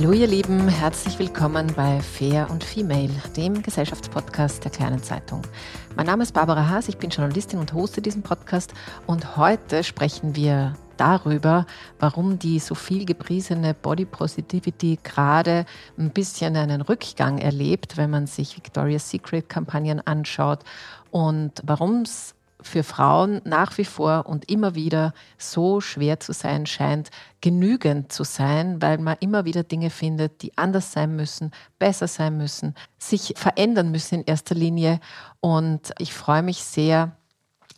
Hallo ihr Lieben, herzlich willkommen bei Fair und Female, dem Gesellschaftspodcast der kleinen Zeitung. Mein Name ist Barbara Haas, ich bin Journalistin und hoste diesen Podcast und heute sprechen wir darüber, warum die so viel gepriesene Body Positivity gerade ein bisschen einen Rückgang erlebt, wenn man sich Victoria's Secret Kampagnen anschaut und warum es für Frauen nach wie vor und immer wieder so schwer zu sein scheint, genügend zu sein, weil man immer wieder Dinge findet, die anders sein müssen, besser sein müssen, sich verändern müssen in erster Linie. Und ich freue mich sehr,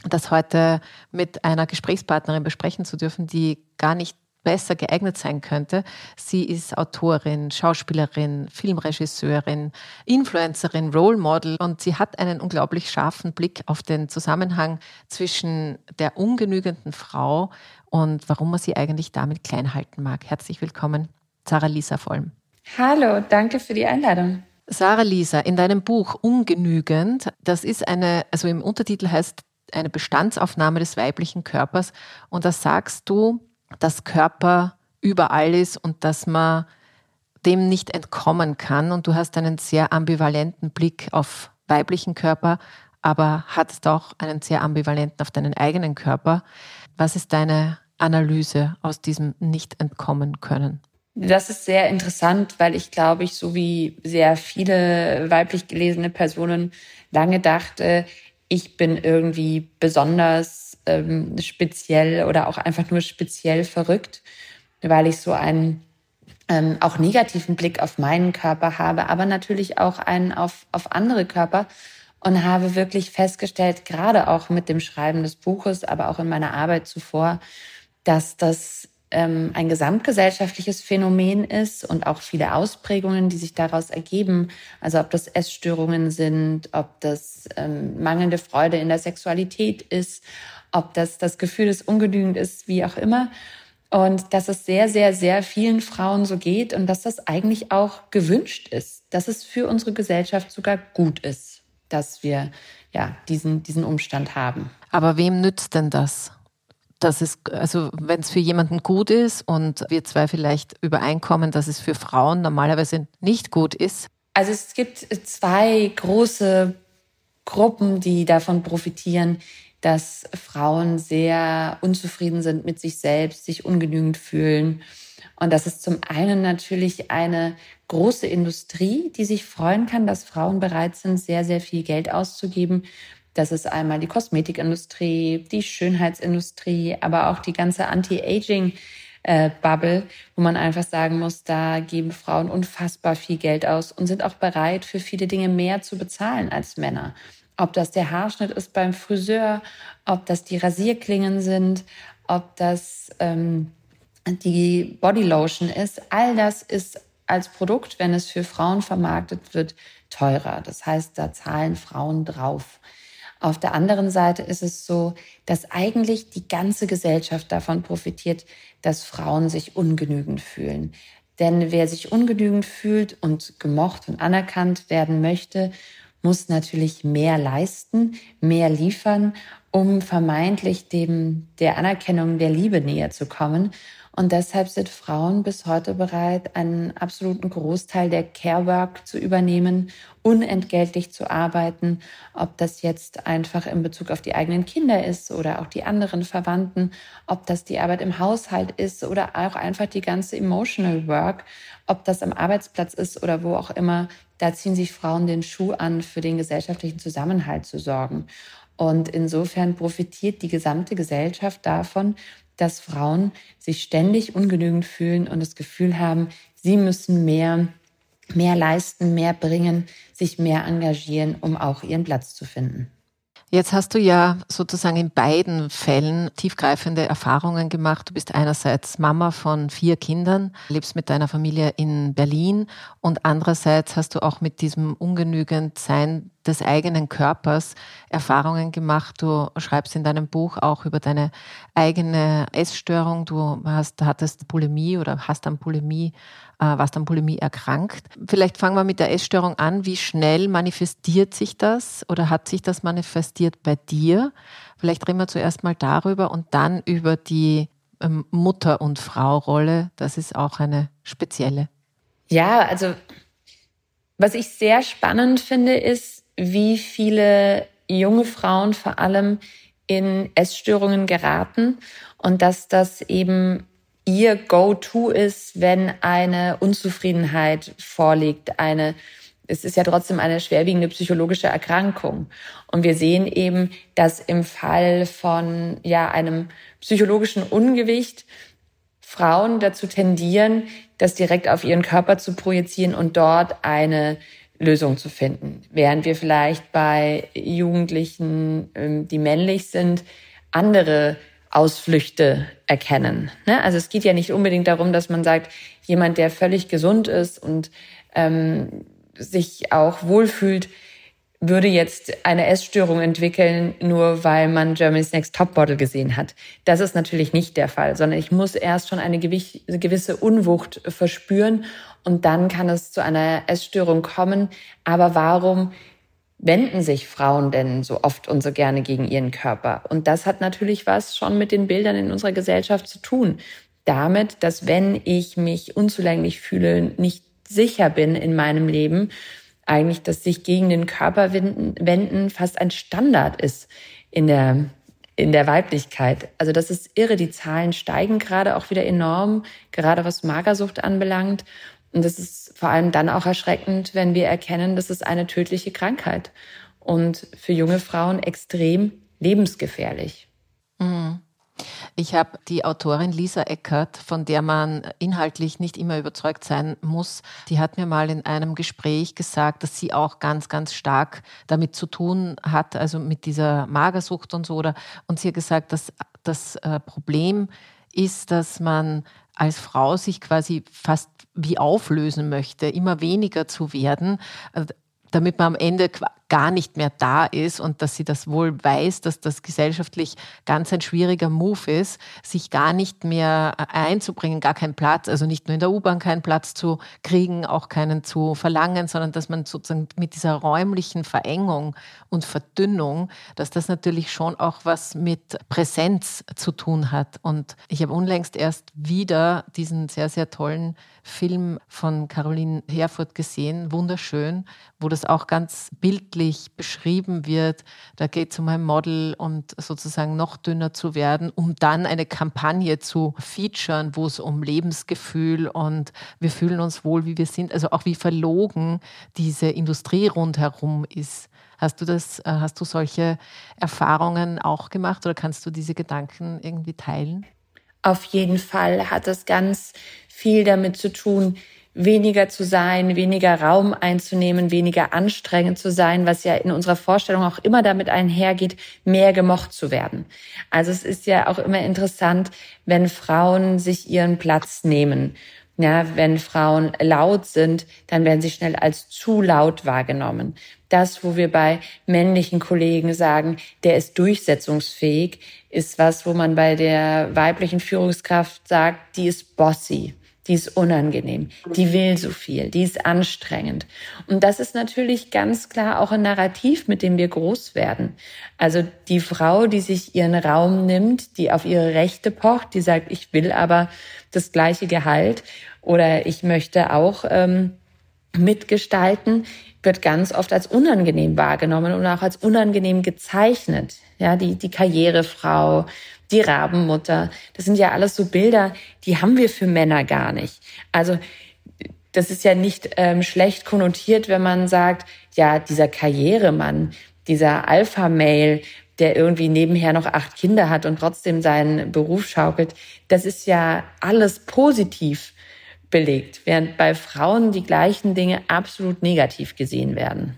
das heute mit einer Gesprächspartnerin besprechen zu dürfen, die gar nicht besser geeignet sein könnte. Sie ist Autorin, Schauspielerin, Filmregisseurin, Influencerin, Role Model und sie hat einen unglaublich scharfen Blick auf den Zusammenhang zwischen der ungenügenden Frau und warum man sie eigentlich damit klein halten mag. Herzlich willkommen, Sarah Lisa Vollm. Hallo, danke für die Einladung. Sarah Lisa, in deinem Buch Ungenügend, das ist eine, also im Untertitel heißt eine Bestandsaufnahme des weiblichen Körpers und da sagst du, dass Körper überall ist und dass man dem nicht entkommen kann. Und du hast einen sehr ambivalenten Blick auf weiblichen Körper, aber hattest auch einen sehr ambivalenten auf deinen eigenen Körper. Was ist deine Analyse aus diesem nicht entkommen können? Das ist sehr interessant, weil ich glaube ich, so wie sehr viele weiblich gelesene Personen lange dachte, ich bin irgendwie besonders ähm, speziell oder auch einfach nur speziell verrückt, weil ich so einen ähm, auch negativen Blick auf meinen Körper habe, aber natürlich auch einen auf, auf andere Körper und habe wirklich festgestellt, gerade auch mit dem Schreiben des Buches, aber auch in meiner Arbeit zuvor, dass das ähm, ein gesamtgesellschaftliches Phänomen ist und auch viele Ausprägungen, die sich daraus ergeben. Also ob das Essstörungen sind, ob das ähm, mangelnde Freude in der Sexualität ist, ob das das Gefühl des Ungenügend ist, wie auch immer. Und dass es sehr, sehr, sehr vielen Frauen so geht und dass das eigentlich auch gewünscht ist, dass es für unsere Gesellschaft sogar gut ist, dass wir ja diesen, diesen Umstand haben. Aber wem nützt denn das? dass es, also wenn es für jemanden gut ist und wir zwei vielleicht übereinkommen, dass es für Frauen normalerweise nicht gut ist? Also es gibt zwei große Gruppen, die davon profitieren dass Frauen sehr unzufrieden sind mit sich selbst, sich ungenügend fühlen. Und das ist zum einen natürlich eine große Industrie, die sich freuen kann, dass Frauen bereit sind, sehr, sehr viel Geld auszugeben. Das ist einmal die Kosmetikindustrie, die Schönheitsindustrie, aber auch die ganze Anti-Aging. Bubble, wo man einfach sagen muss, da geben Frauen unfassbar viel Geld aus und sind auch bereit, für viele Dinge mehr zu bezahlen als Männer. Ob das der Haarschnitt ist beim Friseur, ob das die Rasierklingen sind, ob das ähm, die Bodylotion ist. All das ist als Produkt, wenn es für Frauen vermarktet wird, teurer. Das heißt, da zahlen Frauen drauf. Auf der anderen Seite ist es so, dass eigentlich die ganze Gesellschaft davon profitiert, dass Frauen sich ungenügend fühlen. Denn wer sich ungenügend fühlt und gemocht und anerkannt werden möchte, muss natürlich mehr leisten, mehr liefern, um vermeintlich dem, der Anerkennung der Liebe näher zu kommen. Und deshalb sind Frauen bis heute bereit, einen absoluten Großteil der Care-Work zu übernehmen, unentgeltlich zu arbeiten, ob das jetzt einfach in Bezug auf die eigenen Kinder ist oder auch die anderen Verwandten, ob das die Arbeit im Haushalt ist oder auch einfach die ganze Emotional Work, ob das am Arbeitsplatz ist oder wo auch immer. Da ziehen sich Frauen den Schuh an, für den gesellschaftlichen Zusammenhalt zu sorgen. Und insofern profitiert die gesamte Gesellschaft davon, dass Frauen sich ständig ungenügend fühlen und das Gefühl haben, sie müssen mehr, mehr leisten, mehr bringen, sich mehr engagieren, um auch ihren Platz zu finden. Jetzt hast du ja sozusagen in beiden Fällen tiefgreifende Erfahrungen gemacht. Du bist einerseits Mama von vier Kindern, lebst mit deiner Familie in Berlin und andererseits hast du auch mit diesem ungenügend Sein des eigenen Körpers Erfahrungen gemacht. Du schreibst in deinem Buch auch über deine eigene Essstörung. Du hast, hattest Bulimie oder hast an Bulimie äh, warst an Bulimie erkrankt. Vielleicht fangen wir mit der Essstörung an. Wie schnell manifestiert sich das oder hat sich das manifestiert bei dir? Vielleicht reden wir zuerst mal darüber und dann über die ähm, Mutter- und Frau-Rolle. Das ist auch eine spezielle. Ja, also was ich sehr spannend finde, ist, wie viele junge Frauen vor allem in Essstörungen geraten und dass das eben ihr Go-To ist, wenn eine Unzufriedenheit vorliegt, eine es ist ja trotzdem eine schwerwiegende psychologische Erkrankung. Und wir sehen eben, dass im Fall von ja einem psychologischen Ungewicht Frauen dazu tendieren, das direkt auf ihren Körper zu projizieren und dort eine Lösung zu finden. Während wir vielleicht bei Jugendlichen, ähm, die männlich sind, andere Ausflüchte erkennen. Ne? Also es geht ja nicht unbedingt darum, dass man sagt, jemand, der völlig gesund ist und ähm, sich auch wohlfühlt, würde jetzt eine Essstörung entwickeln, nur weil man Germany's Next Top Bottle gesehen hat. Das ist natürlich nicht der Fall, sondern ich muss erst schon eine gewisse Unwucht verspüren und dann kann es zu einer Essstörung kommen. Aber warum wenden sich Frauen denn so oft und so gerne gegen ihren Körper? Und das hat natürlich was schon mit den Bildern in unserer Gesellschaft zu tun. Damit, dass wenn ich mich unzulänglich fühle, nicht sicher bin in meinem Leben, eigentlich, dass sich gegen den Körper wenden, fast ein Standard ist in der, in der Weiblichkeit. Also das ist irre. Die Zahlen steigen gerade auch wieder enorm, gerade was Magersucht anbelangt. Und das ist vor allem dann auch erschreckend, wenn wir erkennen, das ist eine tödliche Krankheit und für junge Frauen extrem lebensgefährlich. Mhm. Ich habe die Autorin Lisa Eckert, von der man inhaltlich nicht immer überzeugt sein muss, die hat mir mal in einem Gespräch gesagt, dass sie auch ganz, ganz stark damit zu tun hat, also mit dieser Magersucht und so. Oder, und sie hat gesagt, dass das äh, Problem ist, dass man als Frau sich quasi fast wie auflösen möchte, immer weniger zu werden, äh, damit man am Ende gar nicht mehr da ist und dass sie das wohl weiß, dass das gesellschaftlich ganz ein schwieriger Move ist, sich gar nicht mehr einzubringen, gar keinen Platz, also nicht nur in der U-Bahn keinen Platz zu kriegen, auch keinen zu verlangen, sondern dass man sozusagen mit dieser räumlichen Verengung und Verdünnung, dass das natürlich schon auch was mit Präsenz zu tun hat. Und ich habe unlängst erst wieder diesen sehr, sehr tollen Film von Caroline Herfurth gesehen, wunderschön, wo das auch ganz bildlich bildlich beschrieben wird. Da geht es um ein Model und sozusagen noch dünner zu werden, um dann eine Kampagne zu featuren, wo es um Lebensgefühl und wir fühlen uns wohl, wie wir sind, also auch wie verlogen diese Industrie rundherum ist. Hast du das, äh, hast du solche Erfahrungen auch gemacht oder kannst du diese Gedanken irgendwie teilen? Auf jeden Fall hat es ganz viel damit zu tun, weniger zu sein, weniger Raum einzunehmen, weniger anstrengend zu sein, was ja in unserer Vorstellung auch immer damit einhergeht, mehr gemocht zu werden. Also es ist ja auch immer interessant, wenn Frauen sich ihren Platz nehmen. Ja, wenn Frauen laut sind, dann werden sie schnell als zu laut wahrgenommen. Das, wo wir bei männlichen Kollegen sagen, der ist durchsetzungsfähig, ist was, wo man bei der weiblichen Führungskraft sagt, die ist bossy die ist unangenehm, die will so viel, die ist anstrengend. Und das ist natürlich ganz klar auch ein Narrativ, mit dem wir groß werden. Also die Frau, die sich ihren Raum nimmt, die auf ihre Rechte pocht, die sagt, ich will aber das gleiche Gehalt oder ich möchte auch ähm, mitgestalten, wird ganz oft als unangenehm wahrgenommen und auch als unangenehm gezeichnet. Ja, die, die Karrierefrau, die Rabenmutter. Das sind ja alles so Bilder, die haben wir für Männer gar nicht. Also das ist ja nicht ähm, schlecht konnotiert, wenn man sagt, ja, dieser Karrieremann, dieser Alpha-Mail, der irgendwie nebenher noch acht Kinder hat und trotzdem seinen Beruf schaukelt, das ist ja alles positiv belegt, während bei Frauen die gleichen Dinge absolut negativ gesehen werden.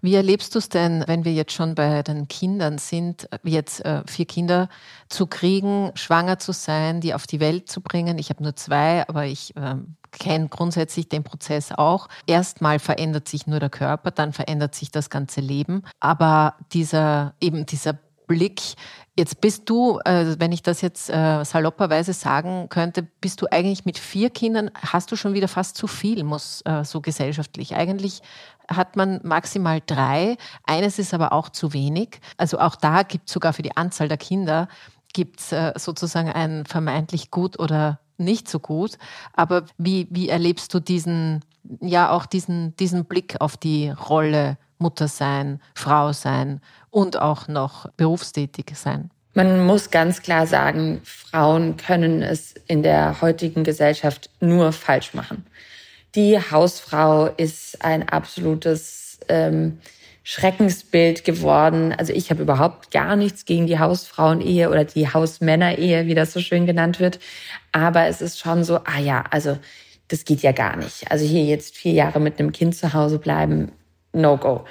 Wie erlebst du es denn, wenn wir jetzt schon bei den Kindern sind, jetzt äh, vier Kinder zu kriegen, schwanger zu sein, die auf die Welt zu bringen? Ich habe nur zwei, aber ich äh, kenne grundsätzlich den Prozess auch. Erstmal verändert sich nur der Körper, dann verändert sich das ganze Leben. Aber dieser eben dieser Blick Jetzt bist du, äh, wenn ich das jetzt äh, salopperweise sagen könnte, bist du eigentlich mit vier Kindern, hast du schon wieder fast zu viel, muss äh, so gesellschaftlich. Eigentlich hat man maximal drei. Eines ist aber auch zu wenig. Also auch da gibt es sogar für die Anzahl der Kinder gibt es äh, sozusagen ein vermeintlich gut oder nicht so gut. Aber wie, wie erlebst du diesen, ja auch diesen, diesen Blick auf die Rolle Mutter sein, Frau sein und auch noch berufstätig sein? Man muss ganz klar sagen, Frauen können es in der heutigen Gesellschaft nur falsch machen. Die Hausfrau ist ein absolutes ähm, Schreckensbild geworden. Also ich habe überhaupt gar nichts gegen die Hausfrauen-Ehe oder die Hausmänner-Ehe, wie das so schön genannt wird. Aber es ist schon so, ah ja, also das geht ja gar nicht. Also hier jetzt vier Jahre mit einem Kind zu Hause bleiben, no go.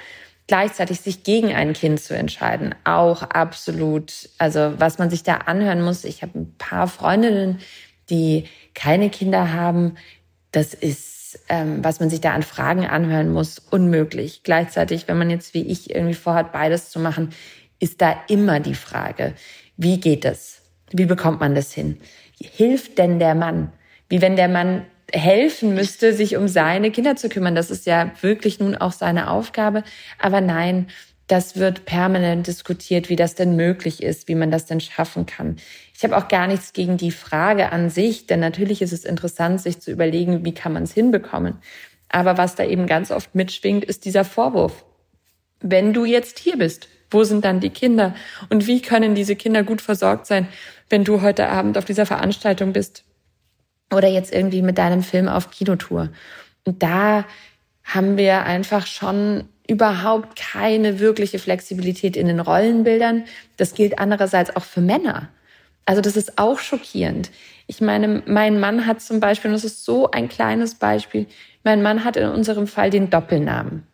Gleichzeitig sich gegen ein Kind zu entscheiden, auch absolut. Also was man sich da anhören muss, ich habe ein paar Freundinnen, die keine Kinder haben. Das ist ähm, was man sich da an Fragen anhören muss, unmöglich. Gleichzeitig, wenn man jetzt wie ich irgendwie vorhat, beides zu machen, ist da immer die Frage, wie geht es? Wie bekommt man das hin? Hilft denn der Mann? Wie wenn der Mann helfen müsste, sich um seine Kinder zu kümmern. Das ist ja wirklich nun auch seine Aufgabe. Aber nein, das wird permanent diskutiert, wie das denn möglich ist, wie man das denn schaffen kann. Ich habe auch gar nichts gegen die Frage an sich, denn natürlich ist es interessant, sich zu überlegen, wie kann man es hinbekommen. Aber was da eben ganz oft mitschwingt, ist dieser Vorwurf. Wenn du jetzt hier bist, wo sind dann die Kinder? Und wie können diese Kinder gut versorgt sein, wenn du heute Abend auf dieser Veranstaltung bist? Oder jetzt irgendwie mit deinem Film auf Kinotour? Und da haben wir einfach schon überhaupt keine wirkliche Flexibilität in den Rollenbildern. Das gilt andererseits auch für Männer. Also das ist auch schockierend. Ich meine, mein Mann hat zum Beispiel, und das ist so ein kleines Beispiel, mein Mann hat in unserem Fall den Doppelnamen.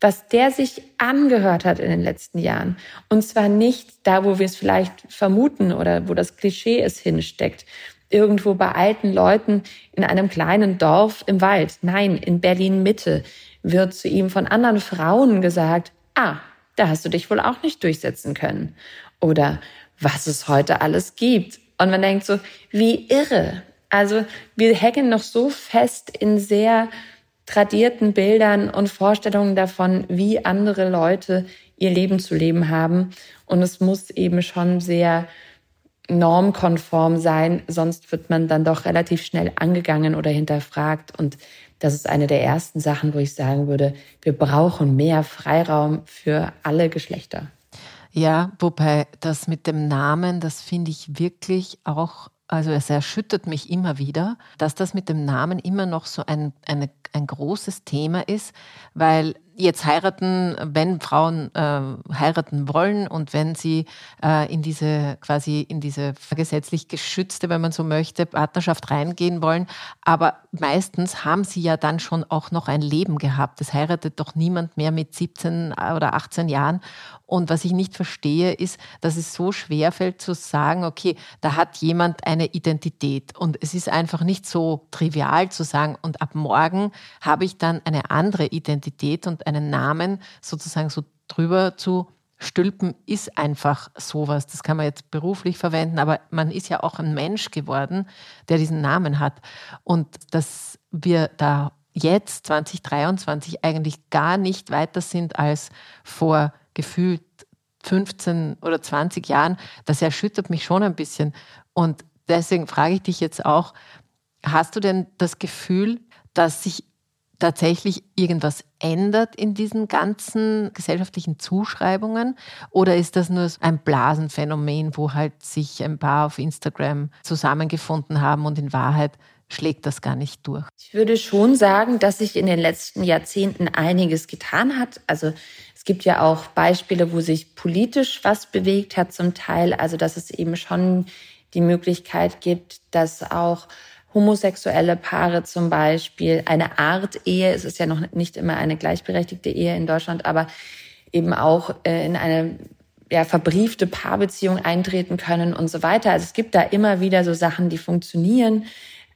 Was der sich angehört hat in den letzten Jahren. Und zwar nicht da, wo wir es vielleicht vermuten oder wo das Klischee es hinsteckt. Irgendwo bei alten Leuten in einem kleinen Dorf im Wald. Nein, in Berlin Mitte wird zu ihm von anderen Frauen gesagt, ah, da hast du dich wohl auch nicht durchsetzen können. Oder was es heute alles gibt. Und man denkt so, wie irre. Also wir hängen noch so fest in sehr tradierten Bildern und Vorstellungen davon, wie andere Leute ihr Leben zu leben haben. Und es muss eben schon sehr normkonform sein, sonst wird man dann doch relativ schnell angegangen oder hinterfragt. Und das ist eine der ersten Sachen, wo ich sagen würde, wir brauchen mehr Freiraum für alle Geschlechter. Ja, wobei das mit dem Namen, das finde ich wirklich auch, also es erschüttert mich immer wieder, dass das mit dem Namen immer noch so ein, eine, ein großes Thema ist, weil jetzt heiraten, wenn Frauen äh, heiraten wollen und wenn sie äh, in diese quasi in diese gesetzlich geschützte, wenn man so möchte, Partnerschaft reingehen wollen. Aber meistens haben sie ja dann schon auch noch ein Leben gehabt. Es heiratet doch niemand mehr mit 17 oder 18 Jahren. Und was ich nicht verstehe, ist, dass es so schwer fällt zu sagen, okay, da hat jemand eine Identität. Und es ist einfach nicht so trivial zu sagen, und ab morgen habe ich dann eine andere Identität und einen Namen sozusagen so drüber zu stülpen, ist einfach sowas. Das kann man jetzt beruflich verwenden, aber man ist ja auch ein Mensch geworden, der diesen Namen hat. Und dass wir da jetzt 2023 eigentlich gar nicht weiter sind als vor gefühlt 15 oder 20 Jahren, das erschüttert mich schon ein bisschen. Und deswegen frage ich dich jetzt auch, hast du denn das Gefühl, dass sich tatsächlich irgendwas ändert in diesen ganzen gesellschaftlichen Zuschreibungen? Oder ist das nur ein Blasenphänomen, wo halt sich ein paar auf Instagram zusammengefunden haben und in Wahrheit schlägt das gar nicht durch? Ich würde schon sagen, dass sich in den letzten Jahrzehnten einiges getan hat. Also es gibt ja auch Beispiele, wo sich politisch was bewegt hat zum Teil. Also dass es eben schon die Möglichkeit gibt, dass auch homosexuelle Paare zum Beispiel eine Art Ehe, es ist ja noch nicht immer eine gleichberechtigte Ehe in Deutschland, aber eben auch äh, in eine ja, verbriefte Paarbeziehung eintreten können und so weiter. Also es gibt da immer wieder so Sachen, die funktionieren,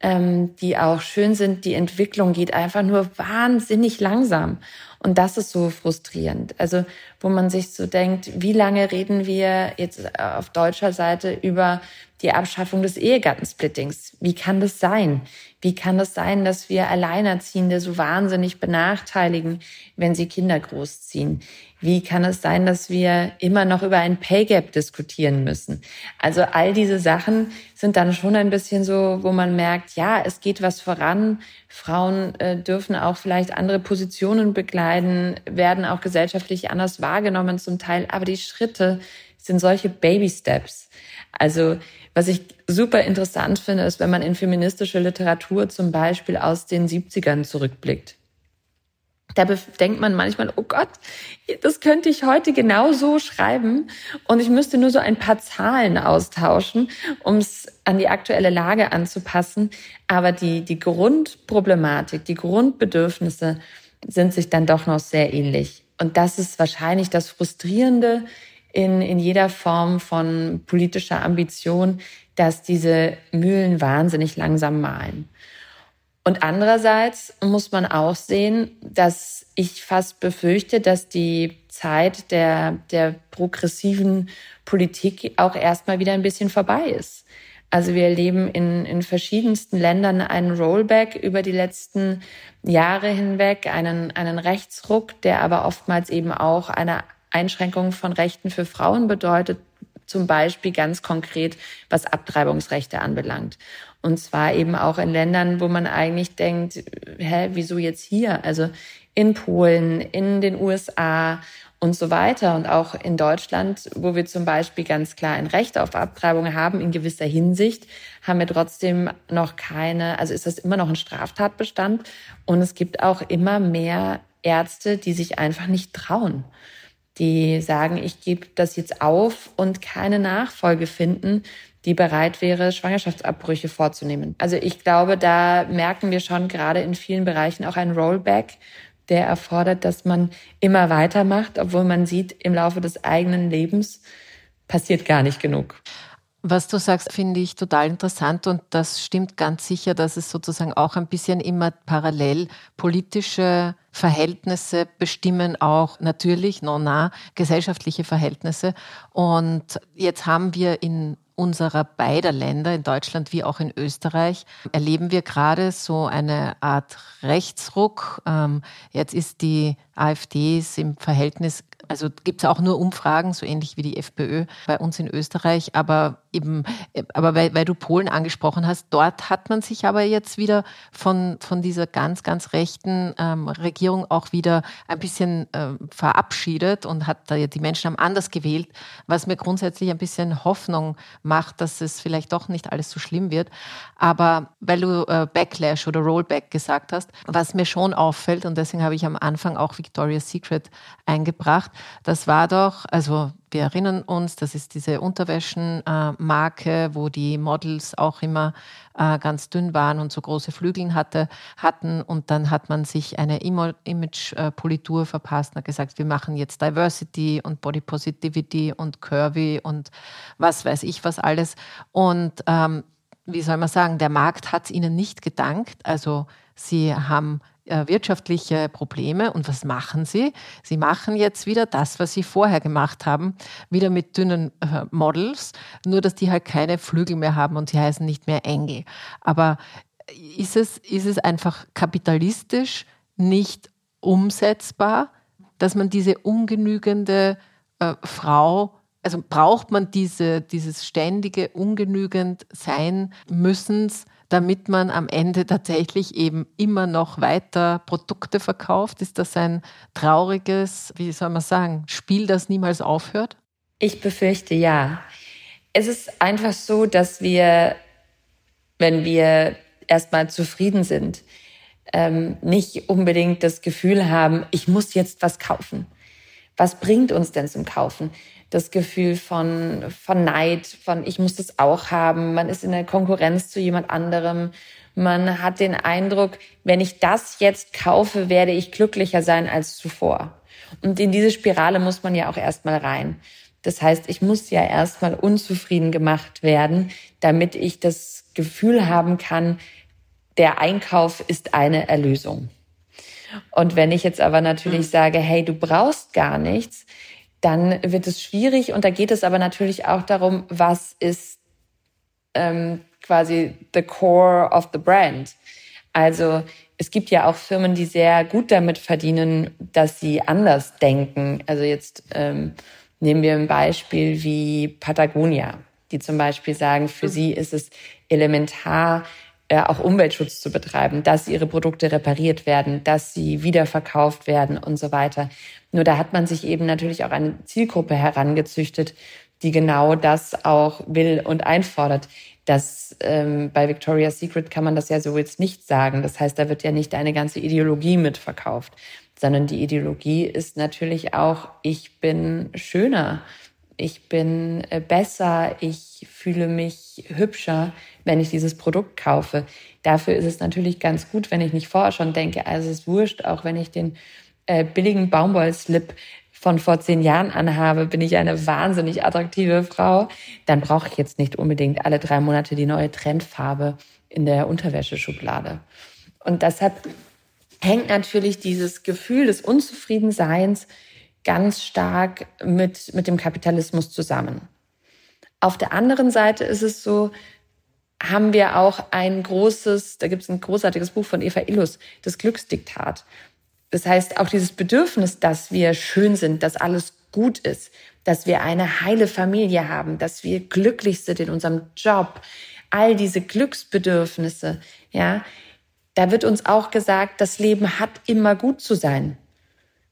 ähm, die auch schön sind. Die Entwicklung geht einfach nur wahnsinnig langsam. Und das ist so frustrierend. Also, wo man sich so denkt, wie lange reden wir jetzt auf deutscher Seite über die Abschaffung des Ehegattensplittings. Wie kann das sein? Wie kann das sein, dass wir Alleinerziehende so wahnsinnig benachteiligen, wenn sie Kinder großziehen? Wie kann es sein, dass wir immer noch über ein Pay Gap diskutieren müssen? Also all diese Sachen sind dann schon ein bisschen so, wo man merkt, ja, es geht was voran. Frauen äh, dürfen auch vielleicht andere Positionen bekleiden, werden auch gesellschaftlich anders wahrgenommen zum Teil. Aber die Schritte sind solche Baby Steps. Also was ich super interessant finde, ist, wenn man in feministische Literatur zum Beispiel aus den 70ern zurückblickt. Da denkt man manchmal, oh Gott, das könnte ich heute genau so schreiben und ich müsste nur so ein paar Zahlen austauschen, um es an die aktuelle Lage anzupassen. Aber die, die Grundproblematik, die Grundbedürfnisse sind sich dann doch noch sehr ähnlich. Und das ist wahrscheinlich das Frustrierende in, in jeder Form von politischer Ambition, dass diese Mühlen wahnsinnig langsam malen. Und andererseits muss man auch sehen, dass ich fast befürchte, dass die Zeit der, der progressiven Politik auch erstmal wieder ein bisschen vorbei ist. Also wir erleben in, in verschiedensten Ländern einen Rollback über die letzten Jahre hinweg, einen, einen Rechtsruck, der aber oftmals eben auch eine Einschränkung von Rechten für Frauen bedeutet, zum Beispiel ganz konkret, was Abtreibungsrechte anbelangt. Und zwar eben auch in Ländern, wo man eigentlich denkt, hä, wieso jetzt hier? Also in Polen, in den USA und so weiter. Und auch in Deutschland, wo wir zum Beispiel ganz klar ein Recht auf Abtreibung haben, in gewisser Hinsicht, haben wir trotzdem noch keine, also ist das immer noch ein Straftatbestand. Und es gibt auch immer mehr Ärzte, die sich einfach nicht trauen die sagen, ich gebe das jetzt auf und keine Nachfolge finden, die bereit wäre, Schwangerschaftsabbrüche vorzunehmen. Also ich glaube, da merken wir schon gerade in vielen Bereichen auch ein Rollback, der erfordert, dass man immer weitermacht, obwohl man sieht, im Laufe des eigenen Lebens passiert gar nicht genug. Was du sagst, finde ich total interessant und das stimmt ganz sicher, dass es sozusagen auch ein bisschen immer parallel politische Verhältnisse bestimmen auch natürlich, no, na, gesellschaftliche Verhältnisse. Und jetzt haben wir in unserer beider Länder, in Deutschland wie auch in Österreich, erleben wir gerade so eine Art Rechtsruck. Ähm, jetzt ist die AfD im Verhältnis, also gibt es auch nur Umfragen, so ähnlich wie die FPÖ bei uns in Österreich, aber eben, äh, aber weil, weil du Polen angesprochen hast, dort hat man sich aber jetzt wieder von, von dieser ganz, ganz rechten ähm, Regierung auch wieder ein bisschen ähm, verabschiedet und hat da die Menschen haben anders gewählt, was mir grundsätzlich ein bisschen Hoffnung macht, dass es vielleicht doch nicht alles so schlimm wird. Aber weil du äh, Backlash oder Rollback gesagt hast, was mir schon auffällt, und deswegen habe ich am Anfang auch Victoria's Secret eingebracht, das war doch, also wir erinnern uns, das ist diese Unterwäschenmarke, wo die Models auch immer äh, ganz dünn waren und so große Flügeln hatte, hatten. Und dann hat man sich eine Image-Politur verpasst und hat gesagt, wir machen jetzt Diversity und Body Positivity und Curvy und was weiß ich was alles. Und ähm, wie soll man sagen, der Markt hat es ihnen nicht gedankt. Also sie haben äh, wirtschaftliche Probleme. Und was machen sie? Sie machen jetzt wieder das, was sie vorher gemacht haben, wieder mit dünnen äh, Models, nur dass die halt keine Flügel mehr haben und sie heißen nicht mehr Engel. Aber ist es, ist es einfach kapitalistisch nicht umsetzbar, dass man diese ungenügende äh, Frau also braucht man diese, dieses ständige ungenügend sein müssens, damit man am Ende tatsächlich eben immer noch weiter Produkte verkauft? Ist das ein trauriges, wie soll man sagen, Spiel, das niemals aufhört? Ich befürchte ja. Es ist einfach so, dass wir, wenn wir erstmal zufrieden sind, ähm, nicht unbedingt das Gefühl haben, ich muss jetzt was kaufen. Was bringt uns denn zum Kaufen? Das Gefühl von, von Neid, von ich muss das auch haben. Man ist in der Konkurrenz zu jemand anderem. Man hat den Eindruck, wenn ich das jetzt kaufe, werde ich glücklicher sein als zuvor. Und in diese Spirale muss man ja auch erstmal rein. Das heißt, ich muss ja erstmal unzufrieden gemacht werden, damit ich das Gefühl haben kann, der Einkauf ist eine Erlösung. Und wenn ich jetzt aber natürlich hm. sage, hey, du brauchst gar nichts, dann wird es schwierig. Und da geht es aber natürlich auch darum, was ist ähm, quasi the core of the brand. Also es gibt ja auch Firmen, die sehr gut damit verdienen, dass sie anders denken. Also jetzt ähm, nehmen wir ein Beispiel wie Patagonia, die zum Beispiel sagen, für sie ist es elementar, äh, auch Umweltschutz zu betreiben, dass ihre Produkte repariert werden, dass sie wiederverkauft werden und so weiter. Nur da hat man sich eben natürlich auch eine Zielgruppe herangezüchtet, die genau das auch will und einfordert. Das ähm, bei Victoria's Secret kann man das ja so jetzt nicht sagen. Das heißt, da wird ja nicht eine ganze Ideologie mitverkauft, sondern die Ideologie ist natürlich auch, ich bin schöner, ich bin äh, besser, ich fühle mich hübscher, wenn ich dieses Produkt kaufe. Dafür ist es natürlich ganz gut, wenn ich nicht vorher schon denke, also es ist wurscht, auch wenn ich den äh, billigen Baumwollslip von vor zehn Jahren anhabe, bin ich eine wahnsinnig attraktive Frau, dann brauche ich jetzt nicht unbedingt alle drei Monate die neue Trendfarbe in der Unterwäscheschublade. Und deshalb hängt natürlich dieses Gefühl des Unzufriedenseins ganz stark mit, mit dem Kapitalismus zusammen. Auf der anderen Seite ist es so, haben wir auch ein großes, da gibt es ein großartiges Buch von Eva Illus, das Glücksdiktat. Das heißt, auch dieses Bedürfnis, dass wir schön sind, dass alles gut ist, dass wir eine heile Familie haben, dass wir glücklich sind in unserem Job, all diese Glücksbedürfnisse, ja, da wird uns auch gesagt, das Leben hat immer gut zu sein.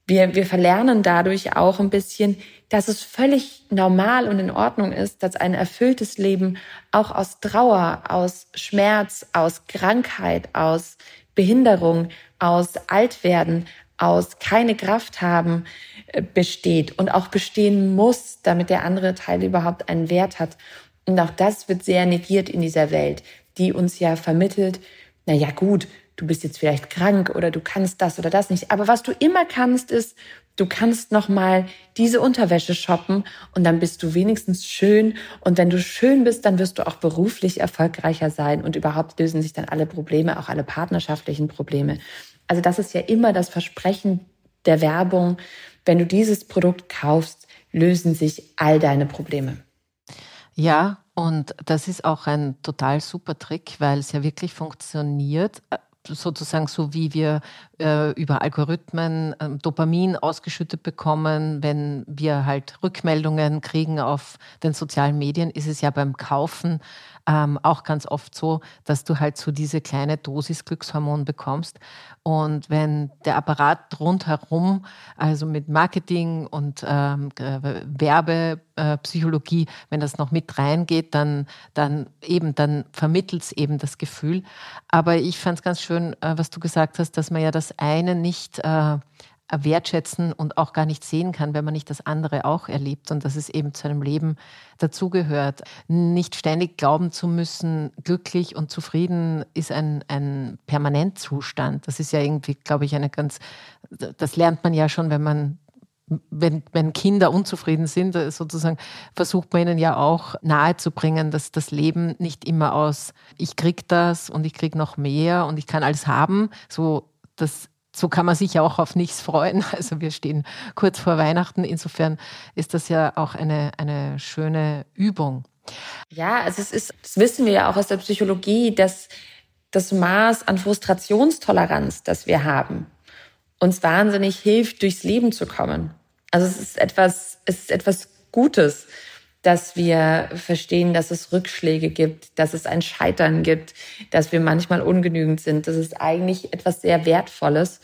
Wir, wir verlernen dadurch auch ein bisschen, dass es völlig normal und in Ordnung ist, dass ein erfülltes Leben auch aus Trauer, aus Schmerz, aus Krankheit, aus Behinderung, aus Altwerden, aus keine Kraft haben äh, besteht und auch bestehen muss, damit der andere Teil überhaupt einen Wert hat. Und auch das wird sehr negiert in dieser Welt, die uns ja vermittelt, na ja, gut, du bist jetzt vielleicht krank oder du kannst das oder das nicht. Aber was du immer kannst, ist, du kannst nochmal diese Unterwäsche shoppen und dann bist du wenigstens schön. Und wenn du schön bist, dann wirst du auch beruflich erfolgreicher sein und überhaupt lösen sich dann alle Probleme, auch alle partnerschaftlichen Probleme. Also das ist ja immer das Versprechen der Werbung. Wenn du dieses Produkt kaufst, lösen sich all deine Probleme. Ja, und das ist auch ein total super Trick, weil es ja wirklich funktioniert. Sozusagen so, wie wir äh, über Algorithmen äh, Dopamin ausgeschüttet bekommen, wenn wir halt Rückmeldungen kriegen auf den sozialen Medien, ist es ja beim Kaufen ähm, auch ganz oft so, dass du halt so diese kleine Dosis Glückshormon bekommst. Und wenn der Apparat rundherum, also mit Marketing und ähm, Werbepsychologie, äh, wenn das noch mit reingeht, dann, dann eben, dann vermittelt es eben das Gefühl. Aber ich fand es ganz schön, äh, was du gesagt hast, dass man ja das eine nicht äh, wertschätzen und auch gar nicht sehen kann, wenn man nicht das andere auch erlebt und dass es eben zu einem Leben dazugehört. Nicht ständig glauben zu müssen, glücklich und zufrieden ist ein, ein Permanentzustand. Das ist ja irgendwie, glaube ich, eine ganz, das lernt man ja schon, wenn man wenn, wenn Kinder unzufrieden sind, äh, sozusagen versucht man ihnen ja auch nahezubringen, dass das Leben nicht immer aus ich krieg das und ich krieg noch mehr und ich kann alles haben, so das so kann man sich ja auch auf nichts freuen. Also wir stehen kurz vor Weihnachten. Insofern ist das ja auch eine, eine schöne Übung. Ja, also es ist, das wissen wir ja auch aus der Psychologie, dass das Maß an Frustrationstoleranz, das wir haben, uns wahnsinnig hilft, durchs Leben zu kommen. Also es ist etwas, es ist etwas Gutes, dass wir verstehen, dass es Rückschläge gibt, dass es ein Scheitern gibt, dass wir manchmal ungenügend sind. Das ist eigentlich etwas sehr Wertvolles.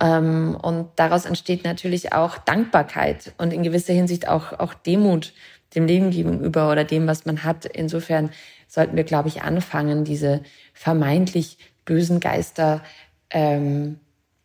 Ähm, und daraus entsteht natürlich auch Dankbarkeit und in gewisser Hinsicht auch, auch Demut dem Leben gegenüber oder dem, was man hat. Insofern sollten wir, glaube ich, anfangen, diese vermeintlich bösen Geister ähm,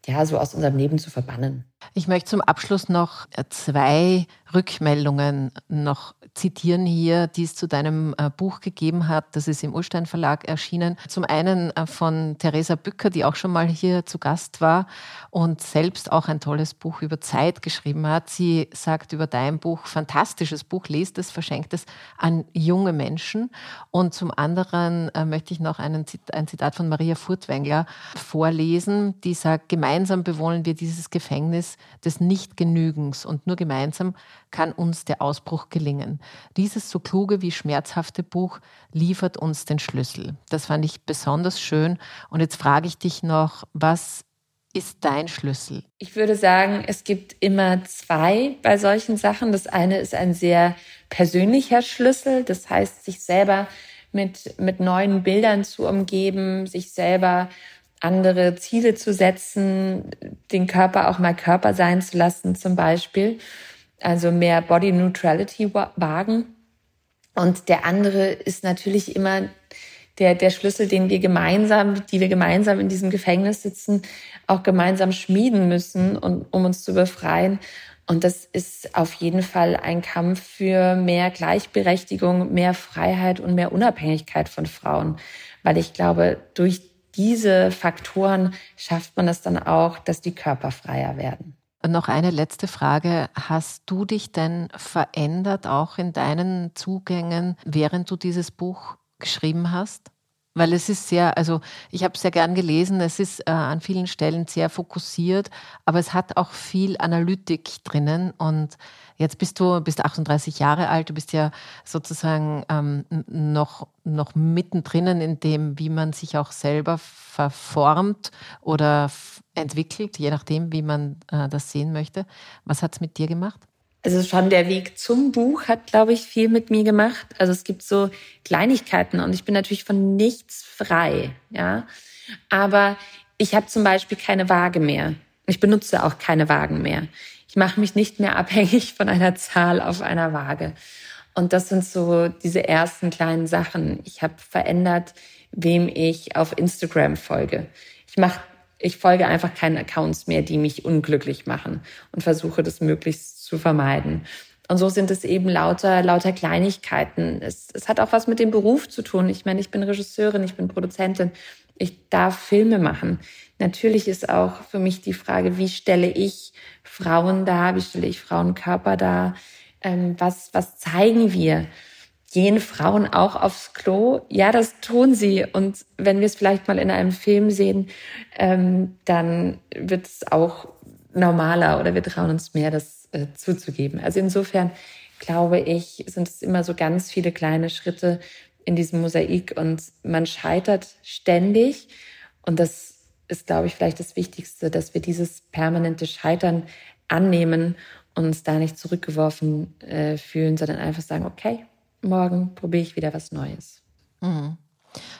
ja so aus unserem Leben zu verbannen. Ich möchte zum Abschluss noch zwei Rückmeldungen noch zitieren hier, die es zu deinem äh, Buch gegeben hat. Das ist im Urstein Verlag erschienen. Zum einen äh, von Theresa Bücker, die auch schon mal hier zu Gast war und selbst auch ein tolles Buch über Zeit geschrieben hat. Sie sagt über dein Buch, fantastisches Buch, lest es, verschenkt es an junge Menschen. Und zum anderen äh, möchte ich noch einen, ein Zitat von Maria Furtwängler vorlesen, die sagt, gemeinsam bewohnen wir dieses Gefängnis des Nichtgenügens und nur gemeinsam kann uns der Ausbruch gelingen. Dieses so kluge wie schmerzhafte Buch liefert uns den Schlüssel. Das fand ich besonders schön. Und jetzt frage ich dich noch, was ist dein Schlüssel? Ich würde sagen, es gibt immer zwei bei solchen Sachen. Das eine ist ein sehr persönlicher Schlüssel, das heißt, sich selber mit, mit neuen Bildern zu umgeben, sich selber andere Ziele zu setzen, den Körper auch mal Körper sein zu lassen zum Beispiel also mehr Body Neutrality wagen. Und der andere ist natürlich immer der, der Schlüssel, den wir gemeinsam, die wir gemeinsam in diesem Gefängnis sitzen, auch gemeinsam schmieden müssen, und, um uns zu befreien. Und das ist auf jeden Fall ein Kampf für mehr Gleichberechtigung, mehr Freiheit und mehr Unabhängigkeit von Frauen. Weil ich glaube, durch diese Faktoren schafft man es dann auch, dass die Körper freier werden. Noch eine letzte Frage. Hast du dich denn verändert, auch in deinen Zugängen, während du dieses Buch geschrieben hast? Weil es ist sehr, also ich habe es sehr gern gelesen, es ist äh, an vielen Stellen sehr fokussiert, aber es hat auch viel Analytik drinnen und Jetzt bist du bist 38 Jahre alt, du bist ja sozusagen ähm, noch, noch mittendrin in dem, wie man sich auch selber verformt oder entwickelt, je nachdem, wie man äh, das sehen möchte. Was hat es mit dir gemacht? Also schon der Weg zum Buch hat, glaube ich, viel mit mir gemacht. Also es gibt so Kleinigkeiten und ich bin natürlich von nichts frei, ja. Aber ich habe zum Beispiel keine Waage mehr. Ich benutze auch keine Wagen mehr mache mich nicht mehr abhängig von einer Zahl auf einer Waage. Und das sind so diese ersten kleinen Sachen. Ich habe verändert, wem ich auf Instagram folge. Ich mache ich folge einfach keinen Accounts mehr, die mich unglücklich machen und versuche das möglichst zu vermeiden. Und so sind es eben lauter, lauter Kleinigkeiten. Es, es hat auch was mit dem Beruf zu tun. Ich meine, ich bin Regisseurin, ich bin Produzentin, ich darf Filme machen. Natürlich ist auch für mich die Frage, wie stelle ich Frauen dar, wie stelle ich Frauenkörper dar, ähm, was, was zeigen wir? Gehen Frauen auch aufs Klo? Ja, das tun sie. Und wenn wir es vielleicht mal in einem Film sehen, ähm, dann wird es auch normaler oder wir trauen uns mehr, das äh, zuzugeben. Also insofern glaube ich, sind es immer so ganz viele kleine Schritte in diesem Mosaik und man scheitert ständig. Und das ist, glaube ich, vielleicht das Wichtigste, dass wir dieses permanente Scheitern annehmen und uns da nicht zurückgeworfen äh, fühlen, sondern einfach sagen, okay, morgen probiere ich wieder was Neues. Mhm.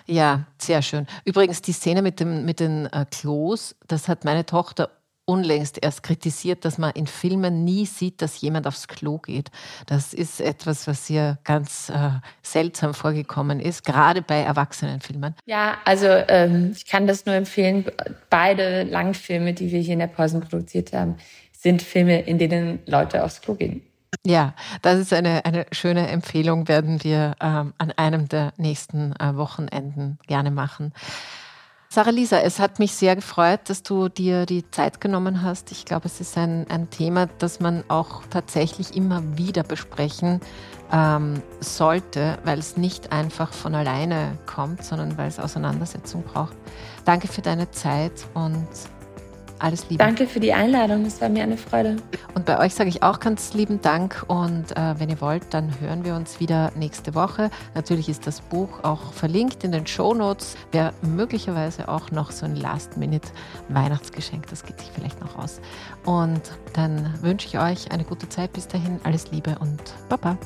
Ja, sehr schön. Übrigens, die Szene mit, dem, mit den äh, Klos, das hat meine Tochter unlängst erst kritisiert, dass man in Filmen nie sieht, dass jemand aufs Klo geht. Das ist etwas, was ihr ganz äh, seltsam vorgekommen ist, gerade bei Erwachsenenfilmen. Ja, also ähm, ich kann das nur empfehlen. Beide Langfilme, die wir hier in der Pausen produziert haben, sind Filme, in denen Leute aufs Klo gehen. Ja, das ist eine, eine schöne Empfehlung, werden wir ähm, an einem der nächsten äh, Wochenenden gerne machen. Sarah Lisa, es hat mich sehr gefreut, dass du dir die Zeit genommen hast. Ich glaube, es ist ein, ein Thema, das man auch tatsächlich immer wieder besprechen ähm, sollte, weil es nicht einfach von alleine kommt, sondern weil es Auseinandersetzung braucht. Danke für deine Zeit und alles Liebe. Danke für die Einladung, es war mir eine Freude. Und bei euch sage ich auch ganz lieben Dank und äh, wenn ihr wollt, dann hören wir uns wieder nächste Woche. Natürlich ist das Buch auch verlinkt in den Show Notes. Wäre möglicherweise auch noch so ein Last-Minute-Weihnachtsgeschenk, das geht sich vielleicht noch aus. Und dann wünsche ich euch eine gute Zeit bis dahin. Alles Liebe und Baba.